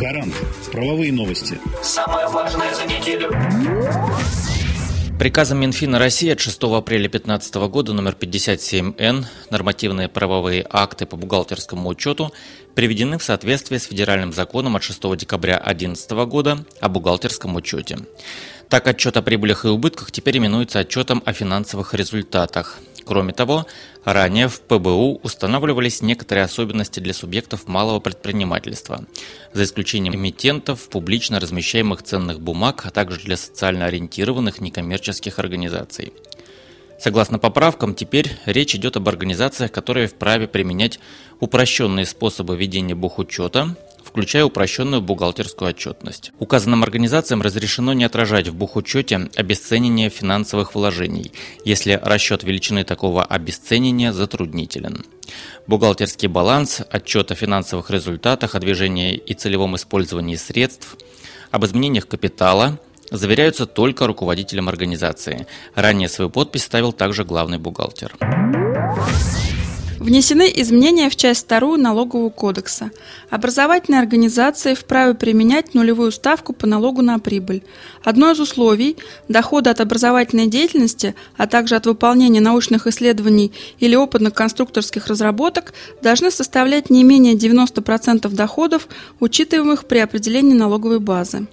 Гарант. Правовые новости. Самое важное за неделю. Приказом Минфина России от 6 апреля 2015 года номер 57Н нормативные правовые акты по бухгалтерскому учету приведены в соответствие с федеральным законом от 6 декабря 2011 года о бухгалтерском учете. Так, отчет о прибылях и убытках теперь именуется отчетом о финансовых результатах. Кроме того, ранее в ПБУ устанавливались некоторые особенности для субъектов малого предпринимательства, за исключением эмитентов, публично размещаемых ценных бумаг, а также для социально ориентированных некоммерческих организаций. Согласно поправкам, теперь речь идет об организациях, которые вправе применять упрощенные способы ведения бухучета, включая упрощенную бухгалтерскую отчетность. Указанным организациям разрешено не отражать в бухучете обесценение финансовых вложений, если расчет величины такого обесценения затруднителен. Бухгалтерский баланс, отчет о финансовых результатах, о движении и целевом использовании средств, об изменениях капитала – заверяются только руководителем организации. Ранее свою подпись ставил также главный бухгалтер. Внесены изменения в часть вторую налогового кодекса. Образовательные организации вправе применять нулевую ставку по налогу на прибыль. Одно из условий – доходы от образовательной деятельности, а также от выполнения научных исследований или опытных конструкторских разработок должны составлять не менее 90% доходов, учитываемых при определении налоговой базы.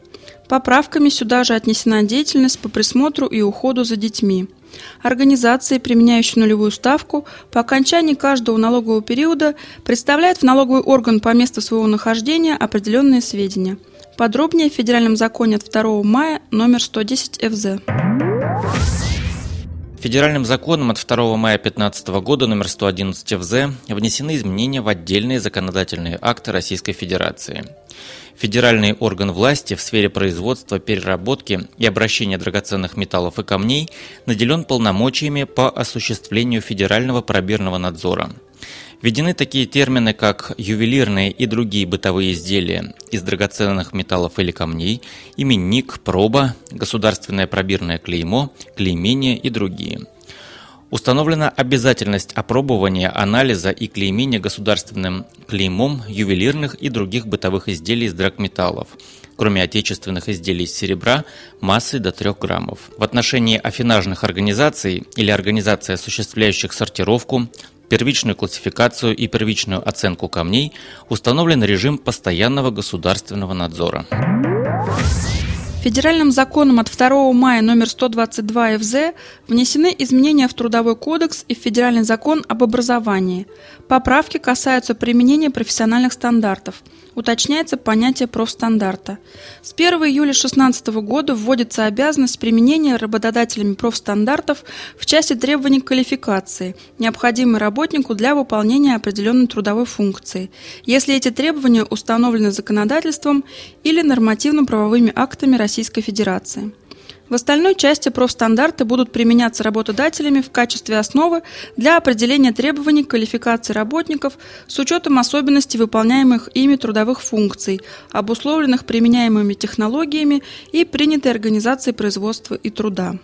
Поправками сюда же отнесена деятельность по присмотру и уходу за детьми. Организации, применяющие нулевую ставку, по окончании каждого налогового периода представляют в налоговый орган по месту своего нахождения определенные сведения. Подробнее в Федеральном законе от 2 мая номер 110 ФЗ. Федеральным законом от 2 мая 2015 года номер 111 ФЗ внесены изменения в отдельные законодательные акты Российской Федерации. Федеральный орган власти в сфере производства, переработки и обращения драгоценных металлов и камней наделен полномочиями по осуществлению федерального пробирного надзора. Введены такие термины, как ювелирные и другие бытовые изделия из драгоценных металлов или камней, именник, проба, государственное пробирное клеймо, клеймение и другие – Установлена обязательность опробования, анализа и клеймения государственным клеймом ювелирных и других бытовых изделий из драгметаллов, кроме отечественных изделий из серебра массой до 3 граммов. В отношении афинажных организаций или организаций, осуществляющих сортировку, первичную классификацию и первичную оценку камней установлен режим постоянного государственного надзора. Федеральным законом от 2 мая номер 122 ФЗ внесены изменения в Трудовой кодекс и в Федеральный закон об образовании. Поправки касаются применения профессиональных стандартов – уточняется понятие профстандарта. С 1 июля 2016 года вводится обязанность применения работодателями профстандартов в части требований квалификации, необходимой работнику для выполнения определенной трудовой функции, если эти требования установлены законодательством или нормативно-правовыми актами Российской Федерации. В остальной части профстандарты будут применяться работодателями в качестве основы для определения требований к квалификации работников с учетом особенностей выполняемых ими трудовых функций, обусловленных применяемыми технологиями и принятой организацией производства и труда.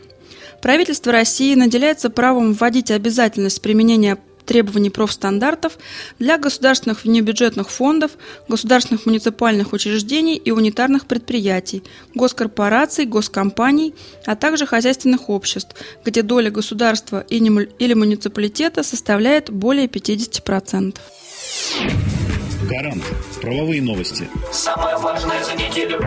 Правительство России наделяется правом вводить обязательность применения требований профстандартов для государственных внебюджетных фондов, государственных муниципальных учреждений и унитарных предприятий, госкорпораций, госкомпаний, а также хозяйственных обществ, где доля государства или муниципалитета составляет более 50%. Гарант. Правовые новости. Самое важное за неделю.